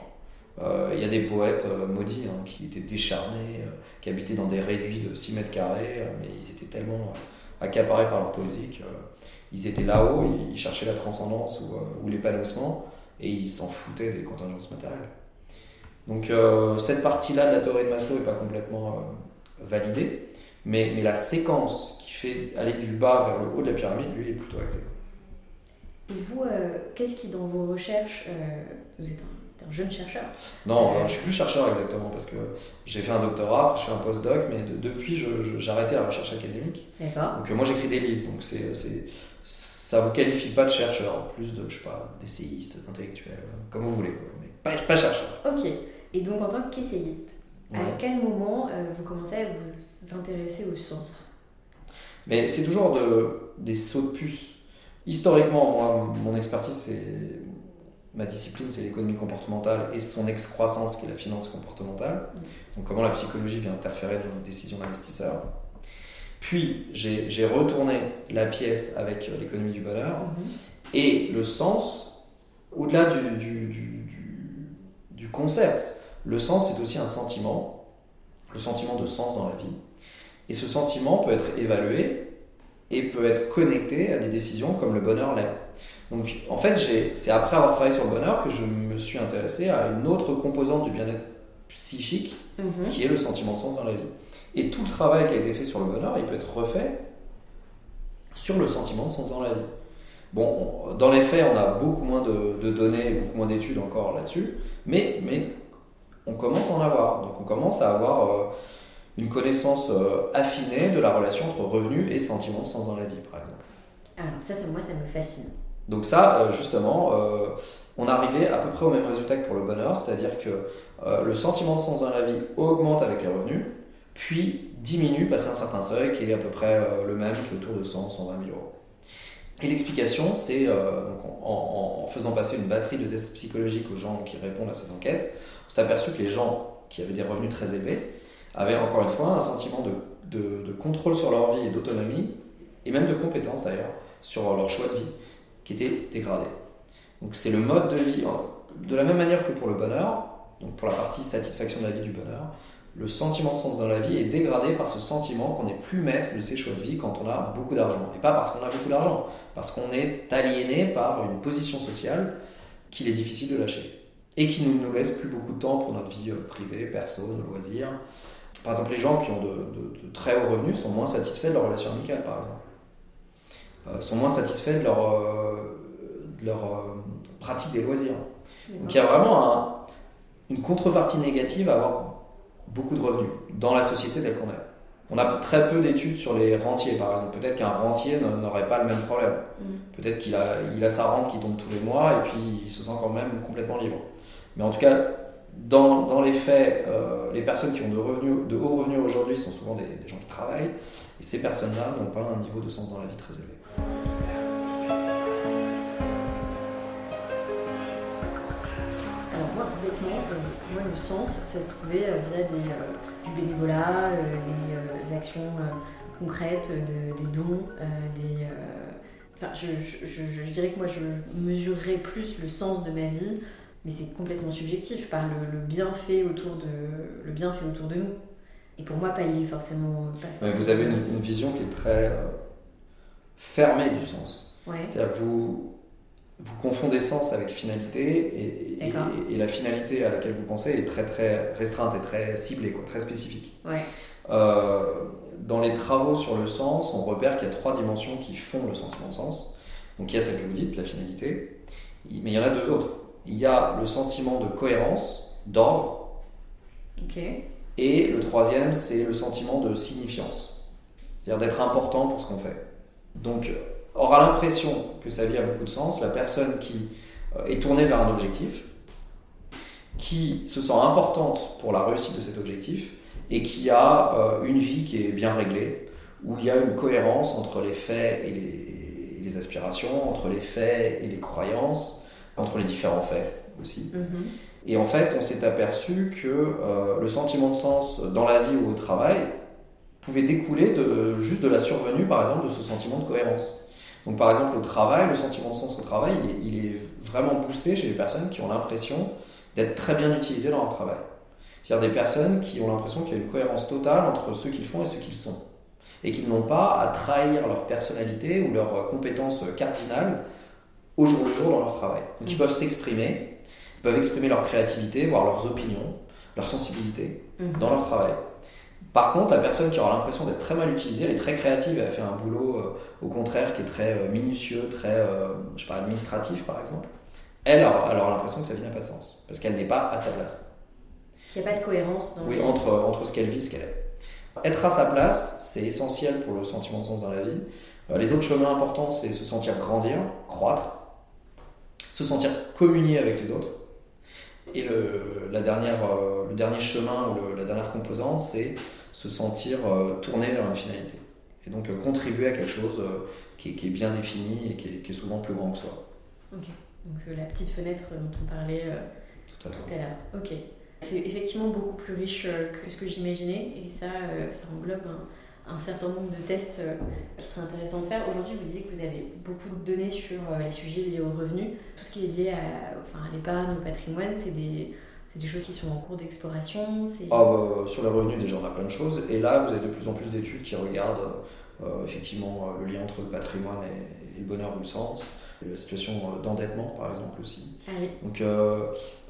Euh, il y a des poètes euh, maudits hein, qui étaient décharnés, qui habitaient dans des réduits de 6 mètres carrés, mais ils étaient tellement accaparés par leur poésie qu'ils étaient là-haut, ils cherchaient la transcendance ou, ou l'épanouissement, et ils s'en foutaient des contingences matérielles. Donc cette partie-là de la théorie de Maslow n'est pas complètement validée, mais, mais la séquence fait aller du bas vers le haut de la pyramide, lui, est plutôt acté. Et vous, euh, qu'est-ce qui, dans vos recherches, euh, vous êtes un, jeune chercheur Non, euh, je suis plus chercheur exactement, parce que j'ai fait un doctorat, je fais un postdoc, mais depuis, j'ai arrêté la recherche académique. D'accord. Donc moi, j'écris des livres, donc c'est, ça vous qualifie pas de chercheur, plus de, je sais pas, d'essayiste, d'intellectuel, comme vous voulez, mais pas, pas chercheur. Ok. Et donc, en tant qu'essayiste, à quel moment vous commencez à vous intéresser au sens mais c'est toujours de, des sauts de puce. Historiquement, moi, mon expertise, c'est ma discipline, c'est l'économie comportementale et son excroissance, qui est la finance comportementale. Donc, comment la psychologie vient interférer dans nos décisions d'investisseurs. Puis, j'ai retourné la pièce avec l'économie du bonheur mm-hmm. et le sens, au-delà du, du, du, du, concept, le sens est aussi un sentiment, le sentiment de sens dans la vie. Et ce sentiment peut être évalué et peut être connecté à des décisions comme le bonheur l'est. Donc en fait, c'est après avoir travaillé sur le bonheur que je me suis intéressé à une autre composante du bien-être psychique mhm. qui est le sentiment de sens dans la vie. Et tout le travail qui a été fait sur le bonheur, il peut être refait sur le sentiment de sens dans la vie. Bon, dans les faits, on a beaucoup moins de, données, beaucoup moins d'études encore là-dessus, mais, mais on commence à en avoir. Donc on commence à avoir... Euh, une connaissance euh, affinée de la relation entre revenus et sentiment de sens dans la vie, par exemple. Alors ça, ça moi, ça me fascine. Donc ça, euh, justement, euh, on arrivait à peu près au même résultat que pour le bonheur, c'est-à-dire que le sentiment de sens dans la vie augmente avec les revenus, puis diminue passé un certain seuil qui est à peu près le même que le tour de 100, 120 000 euros. Et l'explication, c'est en, en, faisant passer une batterie de tests psychologiques aux gens qui répondent à ces enquêtes, on s'est aperçu que les gens qui avaient des revenus très élevés avaient encore une fois un sentiment de, contrôle sur leur vie et d'autonomie, et même de compétence d'ailleurs, sur leur choix de vie, qui était dégradé. Donc c'est le mode de vie, de la même manière que pour le bonheur, donc pour la partie satisfaction de la vie du bonheur, le sentiment de sens dans la vie est dégradé par ce sentiment qu'on n'est plus maître de ses choix de vie quand on a beaucoup d'argent. Et pas parce qu'on a beaucoup d'argent, parce qu'on est aliéné par une position sociale qu'il est difficile de lâcher. Et qui ne nous laisse plus beaucoup de temps pour notre vie euh, privée, perso, nos loisirs, par exemple, les gens qui ont de, très hauts revenus sont moins satisfaits de leur relation amicale, par exemple. Euh, sont moins satisfaits de leur, euh, leur euh, pratique des loisirs. Donc il y a vraiment une contrepartie négative à avoir beaucoup de revenus dans la société telle qu'on est. On a très peu d'études sur les rentiers, par exemple. Peut-être qu'un rentier n'aurait pas le même problème. Mm. Peut-être qu'il a, il a sa rente qui tombe tous les mois et puis il se sent quand même complètement libre. Mais en tout cas, dans, les faits, euh, les personnes qui ont de, hauts revenus aujourd'hui sont souvent des, gens qui travaillent, et ces personnes-là n'ont pas un niveau de sens dans la vie très élevé. Alors moi, bêtement, euh, pour moi, le sens, ça se trouvait euh, via des, du bénévolat, des actions concrètes, des dons, des... Enfin, je, je, je, dirais que moi, je mesurerais plus le sens de ma vie mais c'est complètement subjectif par le, bienfait autour de le bienfait autour de nous. Et pour moi, pas forcément. vous avez une, vision qui est très euh, fermée du sens. C'est-à-dire que vous, vous confondez sens avec finalité et, et, la finalité à laquelle vous pensez est très très restreinte et très ciblée, quoi, très spécifique. Euh, dans les travaux sur le sens, on repère qu'il y a trois dimensions qui font le sentiment de sens. Donc il y a celle que vous dites, la finalité, mais il y en a deux autres il y a le sentiment de cohérence, d'ordre. Et le troisième, c'est le sentiment de signifiance. C'est-à-dire d'être important pour ce qu'on fait. Donc, aura l'impression que sa vie a beaucoup de sens, la personne qui euh, est tournée vers un objectif, qui se sent importante pour la réussite de cet objectif, et qui a euh, une vie qui est bien réglée, où il y a une cohérence entre les faits et les aspirations, entre les faits et les croyances, entre les différents faits aussi. Mhm. Et en fait, on s'est aperçu que euh, le sentiment de sens dans la vie ou au travail pouvait découler de, juste de la survenue, par exemple, de ce sentiment de cohérence. Donc, par exemple, au travail, le sentiment de sens au travail, il est, vraiment boosté chez les personnes qui ont l'impression d'être très bien utilisées dans leur travail. C'est-à-dire des personnes qui ont l'impression qu'il y a une cohérence totale entre ce qu'ils font et ce qu'ils sont. Et qu'ils n'ont pas à trahir leur personnalité ou leurs compétences cardinales au jour le jour dans leur travail. Donc ils peuvent s'exprimer, ils peuvent exprimer leur créativité, voire leurs opinions, leur sensibilité mhm. dans leur travail. Par contre, la personne qui aura l'impression d'être très mal utilisée, elle est très créative, elle fait un boulot euh, au contraire qui est très euh, minutieux, très euh, je sais pas, administratif par exemple. Elle, elle aura l'impression que sa vie n'a pas de sens, parce qu'elle n'est pas à sa place. Il n'y a pas de cohérence dans Oui, entre, entre ce qu'elle vit et ce qu'elle est. Être à sa place, c'est essentiel pour le sentiment de sens dans la vie. Les autres chemins importants, c'est se sentir grandir, croître, se sentir communier avec les autres. Et le, la dernière, euh, le dernier chemin ou la dernière composante, c'est se sentir euh, tourné vers une finalité. Et donc euh, contribuer à quelque chose qui, est bien défini et qui est, souvent plus grand que soi. Ok, donc la petite fenêtre dont on parlait tout à, l'heure. Ok. C'est effectivement beaucoup plus riche que ce que j'imaginais et ça, ça englobe un, un certain nombre de tests euh, qui seraient intéressants de faire. Aujourd'hui, vous disiez que vous avez beaucoup de données sur euh, les sujets liés aux revenus. Tout ce qui est lié à, enfin, à l'épargne, au patrimoine, c'est des, des, choses qui sont en cours d'exploration bah, Sur les revenus, déjà, on a plein de choses. Et là, vous avez de plus en plus d'études qui regardent euh, effectivement le lien entre le patrimoine et, le bonheur ou le sens la situation d'endettement par exemple aussi. Ah oui. Donc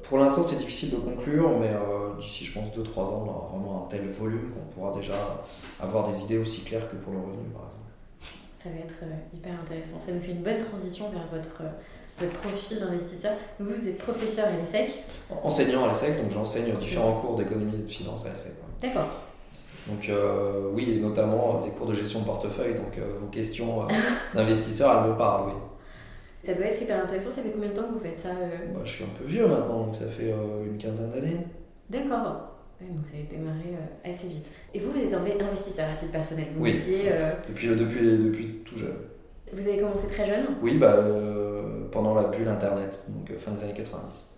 pour l'instant c'est difficile de conclure, mais d'ici je pense 2-3 ans on aura vraiment un tel volume qu'on pourra déjà avoir des idées aussi claires que pour le revenu par exemple. Ça va être euh, hyper intéressant. Ça nous fait une bonne transition vers votre, euh, votre profil d'investisseur. Vous, vous êtes professeur à l'ESSEC Enseignant à l'ESSEC, donc j'enseigne différents cours d'économie et de finance à l'ESSEC. D'accord. Donc euh, oui, et notamment des cours de gestion de portefeuille, donc vos questions d'investisseur, elles me parlent, oui. Ça doit être hyper intéressant. Ça fait combien de temps que vous faites ça bah, Je suis un peu vieux maintenant, donc ça fait une quinzaine d'années. D'accord donc ça a démarré euh, assez vite. Et vous, vous êtes investisseur à titre personnel vous Oui, euh, depuis, euh, depuis, depuis tout jeune. Vous avez commencé très jeune Oui, bah, pendant la bulle Internet, donc fin des années 90.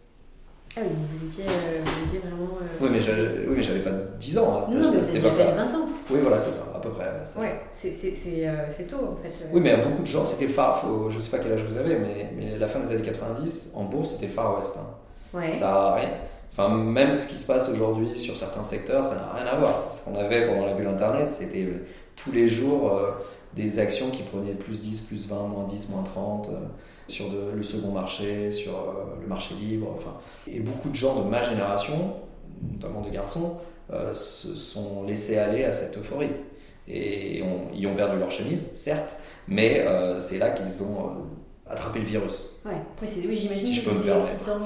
Ah oui, vous étiez, vous étiez vraiment... Oui, mais j'avais, oui, pas 10 ans à Non, mais c'était pas 20 ans. Oui, voilà, c'est ça, à peu près. Ouais, c'est tôt en fait. Oui, mais beaucoup de gens, c'était le phare, faut, je sais pas quel âge vous avez, mais, mais la fin des années 90, en bourse, c'était le Far West. Hein. Ouais. Ça rien Enfin, même ce qui se passe aujourd'hui sur certains secteurs, ça n'a rien à voir. Ce qu'on avait pendant la bulle Internet, c'était euh, tous les jours euh, des actions qui prenaient plus 10, plus 20, moins 10, moins 30 euh, sur le second marché, sur le marché libre. Enfin, et beaucoup de gens de ma génération, notamment des garçons, se sont laissés aller à cette euphorie. Et ils ont perdu leur chemise, certes, mais c'est là qu'ils ont attrapé le virus. Ouais, oui, j'imagine si que je peux me permettre.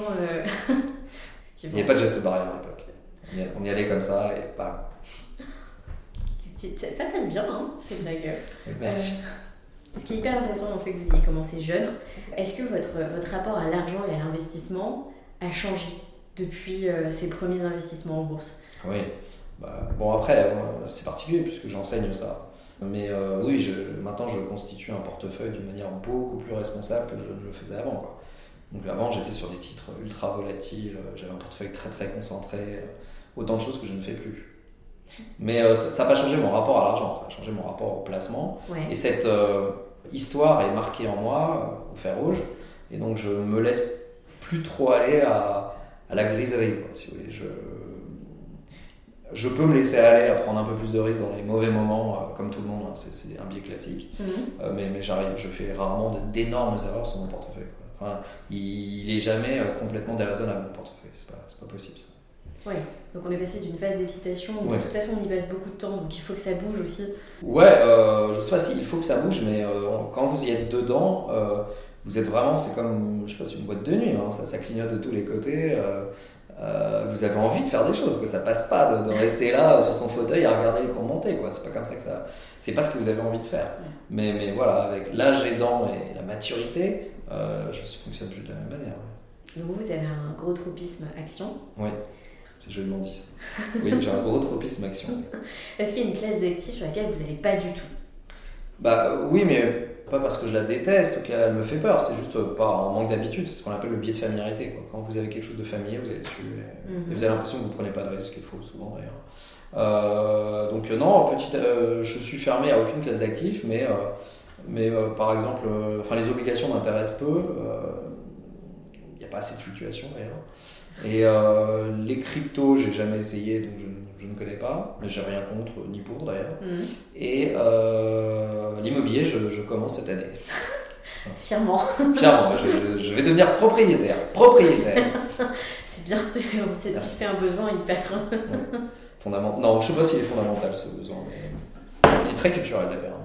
Il n'y avait pas de geste barrière à l'époque. On y allait comme ça et pas. Ça, ça passe bien, hein, c'est blague. Oui, merci. Euh, ce qui est hyper intéressant dans le fait que vous ayez commencé jeune, est-ce que votre, votre rapport à l'argent et à l'investissement a changé? Depuis euh, ces premiers investissements en bourse Oui. Bah, bon, après, c'est particulier puisque j'enseigne ça. Mais euh, oui, je, maintenant, je constitue un portefeuille d'une manière beaucoup plus responsable que je ne le faisais avant. Quoi. Donc avant, j'étais sur des titres ultra volatiles, euh, j'avais un portefeuille très très concentré, euh, autant de choses que je ne fais plus. Mais euh, ça n'a pas changé mon rapport à l'argent, ça a changé mon rapport au placement. Et cette histoire est marquée en moi au fer rouge, et donc je me laisse plus trop aller à, à la griserie. si vous voulez. Je, je peux me laisser aller à prendre un peu plus de risques dans les mauvais moments, comme tout le monde, hein, c'est un biais classique. Mhm. mais mais j'arrive, je fais rarement d'énormes erreurs sur mon portefeuille il, est jamais euh, complètement déraisonnable, mon portefeuille. C'est pas, pas possible. Ça. Ouais, donc on est passé d'une phase d'excitation où de toute façon on y passe beaucoup de temps, donc il faut que ça bouge aussi. Ouais, euh, je sais pas si il faut que ça bouge, mais euh, quand vous y êtes dedans, vous êtes vraiment, c'est comme, je sais pas, une boîte de nuit, hein, ça, ça, clignote de tous les côtés. vous avez envie de faire des choses, quoi. ça passe pas de, rester là sur son fauteuil à regarder les cours monter, quoi. C'est pas comme ça que ça. C'est pas ce que vous avez envie de faire. Mais, mais voilà, avec l'âge aidant et la maturité, euh, je fonctionne plus de la même manière. Donc vous, vous avez un gros tropisme action Oui, c'est joliment dit ça. Oui, j'ai un gros tropisme action. Est-ce qu'il y a une classe d'actifs sur laquelle vous n'allez pas du tout? Bah oui, mais Pas parce que je la déteste ou qu'elle me fait peur, c'est juste pas en manque d'habitude, c'est ce qu'on appelle le biais de familiarité. Quoi. Quand vous avez quelque chose de familier, vous allez dessus et, Mhm. et vous avez l'impression que vous ne prenez pas de risque, qu'il faut souvent d'ailleurs. Euh, donc euh, non, petit, euh, je suis fermé à aucune classe d'actifs, mais, euh, mais euh, par exemple, euh, enfin, les obligations m'intéressent peu. euh, Il n'y a pas assez de fluctuations d'ailleurs. Et euh, les cryptos, j'ai jamais essayé, donc je, ne- ne connais pas, mais j'ai rien contre ni pour d'ailleurs. Mhm. Et euh, l'immobilier, je, je commence cette année. Fièrement. Fièrement, je, je- je vais devenir propriétaire. Propriétaire. C'est bien, on s'est fait un besoin hyper. Fondament... Non, je sais pas s'il est fondamental ce besoin, mais il est très culturel d'ailleurs.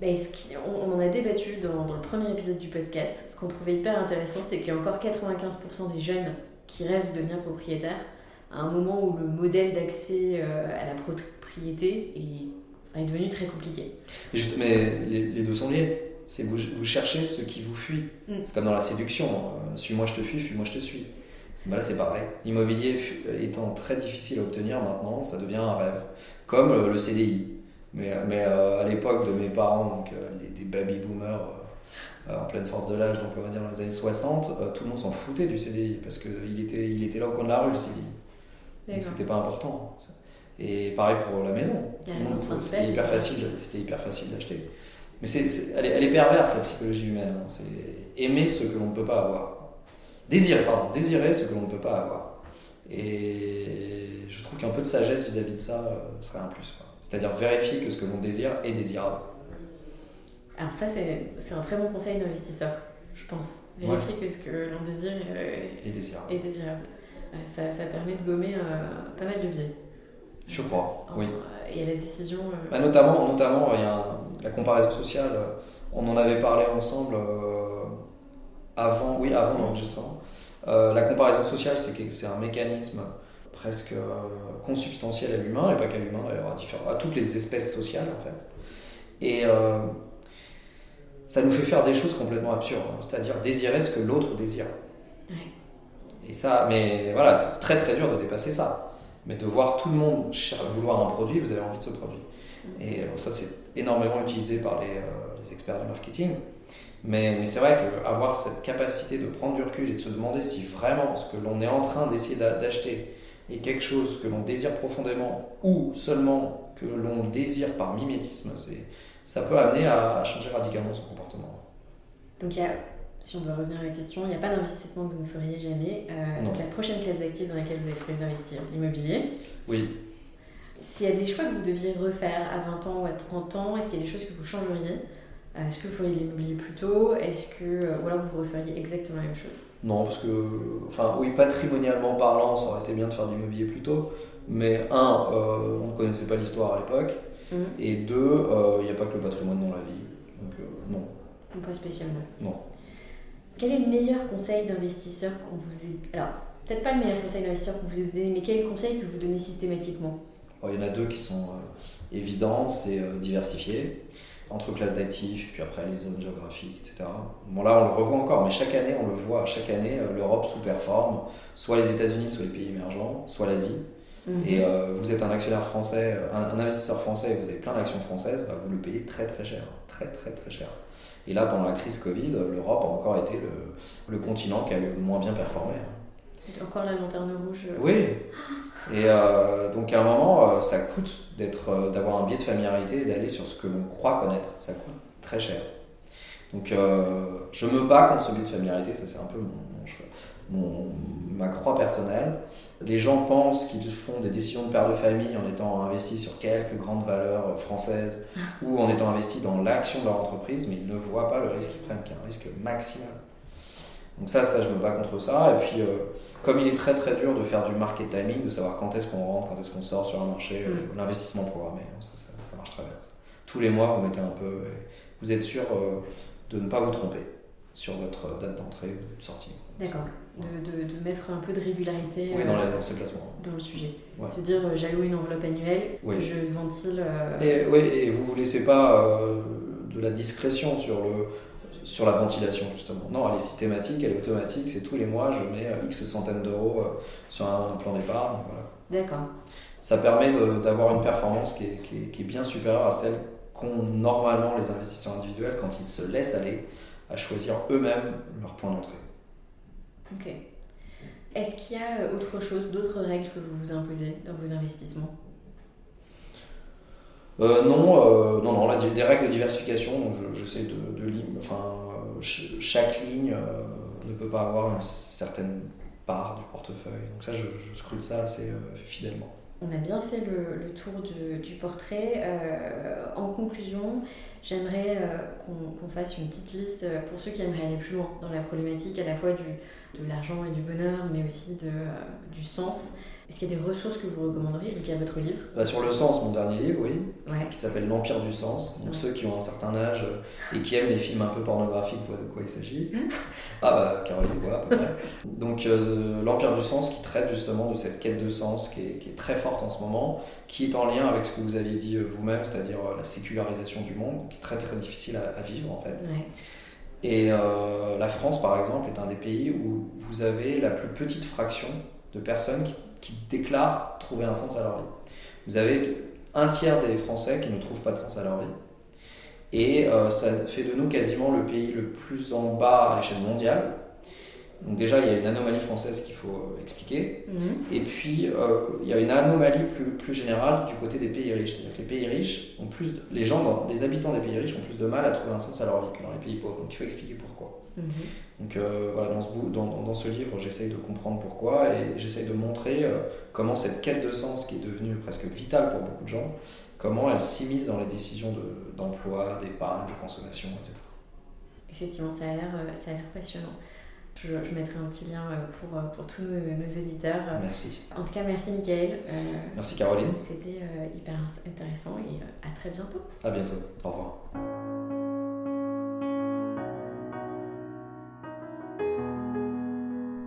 Ben, ce on, on en a débattu dans, dans le premier épisode du podcast. Ce qu'on trouvait hyper intéressant, c'est qu'il y a encore 95% des jeunes qui rêvent de devenir propriétaires à un moment où le modèle d'accès euh, à la propriété est, est devenu très compliqué. Juste- mais les, les deux sont liés. C'est vous, vous cherchez ce qui vous fuit. Mm. C'est comme dans la séduction. euh, Suis-moi, je te fuis, fuis-moi, je te suis. Bah là, c'est pareil. L'immobilier fu- étant très difficile à obtenir maintenant, ça devient un rêve. Comme euh, le CDI. Mais, mais euh, à l'époque de mes parents, donc euh, des, des baby boomers euh, euh, en pleine force de l'âge, donc on va dire dans les années 60, euh, tout le monde s'en foutait du CDI parce qu'il était, il était là au coin de la rue, le CDI. Donc c'était pas important. Et pareil pour la maison. C'était hyper facile, c'était hyper facile d'acheter. Mais c'est, c'est- elle, est, elle est perverse la psychologie humaine. hein. C'est aimer ce que l'on ne peut pas avoir. Désirer, pardon, désirer ce que l'on ne peut pas avoir. Et je trouve qu'un peu de sagesse vis-à-vis de ça euh, serait un plus. quoi. C'est-à-dire vérifier que ce que l'on désire est désirable. Alors ça, c'est c'est un très bon conseil d'investisseur, je pense. Vérifier que ce que l'on désire euh, désirable. est désirable. Ça, ça permet de gommer euh, pas mal de biais. Je crois, oui. Euh, Et la décision... euh, Bah, notamment, notamment, il y a un- la comparaison sociale. On en avait parlé ensemble avant, oui, avant l'enregistrement. La comparaison sociale, c'est c'est un mécanisme presque consubstantiel à l'humain, et pas qu'à l'humain d'ailleurs, à, à toutes les espèces sociales en fait. Et euh, ça nous fait faire des choses complètement absurdes, hein, c'est-à-dire désirer ce que l'autre désire. Ouais. Et ça, mais voilà, c'est très très dur de dépasser ça. Mais de voir tout le monde vouloir un produit, vous avez envie de ce produit. Et euh, ça, c'est énormément utilisé par les, euh, les experts du marketing. Mais, mais c'est vrai qu'avoir cette capacité de prendre du recul et de se demander si vraiment ce que l'on est en train d'essayer d'a- d'acheter est quelque chose que l'on désire profondément ou seulement que l'on désire par mimétisme, ça peut amener à changer radicalement son comportement. Donc il y a, si on doit revenir à la question, il n'y a pas d'investissement que vous ne feriez jamais. Euh, donc la prochaine classe d'actifs dans laquelle vous avez prévu d'investir, l'immobilier. Oui, S'il y a des choix que vous deviez refaire à 20 ans ou à 30 ans, est-ce qu'il y a des choses que vous changeriez? Euh, Est-ce que vous feriez de l'immobilier plus tôt? Est-ce que, euh, ou alors vous referiez exactement la même chose? Non, parce que, enfin, oui, patrimonialement parlant, ça aurait été bien de faire de l'immobilier plus tôt. Mais un, euh, on ne connaissait pas l'histoire à l'époque. Mhm. Et deux, il n'y a pas que le patrimoine dans la vie. Donc, non. Pas spécialement Non. Quel est le meilleur conseil d'investisseur qu'on vous ait... Alors, peut-être pas le meilleur conseil d'investisseur qu'on vous ait donné, mais quel est le conseil que vous donnez systématiquement? Il y en a deux qui sont euh, évidents c'est euh, diversifier entre classes d'actifs, puis après les zones géographiques, etc. Bon, là, on le revoit encore, mais chaque année, on le voit, chaque année, euh, l'Europe sous-performe, soit les États-Unis, soit les pays émergents, soit l'Asie. Mhm. Et euh, vous êtes un actionnaire français, un, un investisseur français, et vous avez plein d'actions françaises, bah, vous le payez très très cher, très très très cher. Et là, pendant la crise Covid, l'Europe a encore été le, le continent qui a le moins bien performé. Encore la lanterne rouge. Oui. Et euh, donc à un moment, euh, ça coûte d'être, euh, d'avoir un biais de familiarité et d'aller sur ce que l'on croit connaître. Ça coûte très cher. Donc euh, je me bats contre ce biais de familiarité, ça c'est un peu mon, mon ma croix personnelle. Les gens pensent qu'ils font des décisions de père de famille en étant investis sur quelques grandes valeurs françaises ou en étant investis dans l'action de leur entreprise, mais ils ne voient pas le risque qu'ils prennent, qui est un risque maximal. Donc ça, ça, je me bats contre ça. Et puis, euh, comme il est très très dur de faire du market timing, de savoir quand est-ce qu'on rentre, quand est-ce qu'on sort sur un marché, euh, Mm. l'investissement programmé, hein, ça, ça, ça marche très bien. ça. Tous les mois, vous mettez un peu, et vous êtes sûr euh, de ne pas vous tromper sur votre date d'entrée ou de sortie. D'accord. De, de, de mettre un peu de régularité Oui, euh, dans, les- dans ces placements. dans le sujet. Ouais. Se dire, euh, j'alloue une enveloppe annuelle, Oui. je ventile. euh, Et, oui, et vous ne vous laissez pas euh, de la discrétion sur, le, sur la ventilation, justement. Non, elle est systématique, elle est automatique. C'est tous les mois, je mets euh, X centaines d'euros euh, sur un plan d'épargne. Voilà. D'accord. Ça permet d'avoir une performance qui est, qui est- qui est bien supérieure à celle qu'ont normalement les investisseurs individuels quand ils se laissent aller à choisir eux-mêmes leur point d'entrée. Ok. Est-ce qu'il y a euh, autre chose, d'autres règles que vous vous imposez dans vos investissements? Euh, non, euh, non, non, là, des règles de diversification, donc j'essaie de, de, enfin, chaque ligne ne peut pas avoir une certaine part du portefeuille. Donc ça, je, je scrute ça assez fidèlement. On a bien fait le, tour du, portrait. Euh, en conclusion, j'aimerais euh, qu'on fasse une petite liste euh, pour ceux qui aimeraient aller plus loin dans la problématique à la fois de l'argent et du bonheur, mais aussi du sens. Est-ce qu'il y a des ressources que vous recommanderiez Donc a votre livre. Bah, sur le sens, mon dernier livre, oui, qui s'appelle L'Empire du sens. Donc ceux qui ont un certain âge euh, et qui aiment les films un peu pornographiques voient de quoi il s'agit. Hmm. ah bah Caroline voit à peu près. Donc euh, L'Empire du sens qui traite justement de cette quête de sens qui est, qui est, très forte en ce moment, qui est en lien avec ce que vous aviez dit euh, vous-même, c'est-à-dire la sécularisation du monde, qui est très très difficile à, vivre en fait. Et la France, par exemple, est un des pays où vous avez la plus petite fraction de personnes qui qui déclarent trouver un sens à leur vie. Vous avez un tiers des Français qui ne trouvent pas de sens à leur vie. Et euh, ça fait de nous quasiment le pays le plus en bas à l'échelle mondiale. Donc déjà, il y a une anomalie française qu'il faut euh, expliquer. Mhm. Et puis, euh, il y a une anomalie plus, plus générale du côté des pays riches. C'est-à-dire que les pays riches ont plus... les gens, les habitants des pays riches ont plus de mal à trouver un sens à leur vie que dans les pays pauvres. Donc il faut expliquer pourquoi. Mhm. Donc euh, voilà, dans ce, dans, dans ce livre, j'essaye de comprendre pourquoi et j'essaye de montrer euh, comment cette quête de sens qui est devenue presque vitale pour beaucoup de gens, comment elle s'immisce dans les décisions d'emploi, d'épargne, de consommation, etc. Effectivement, ça a l'air euh, passionnant. Je, je, mettrai un petit lien pour, pour tous nos, auditeurs. Merci. En tout cas, merci Michael. merci Caroline. C'était hyper intéressant et à très bientôt. À bientôt. Au revoir.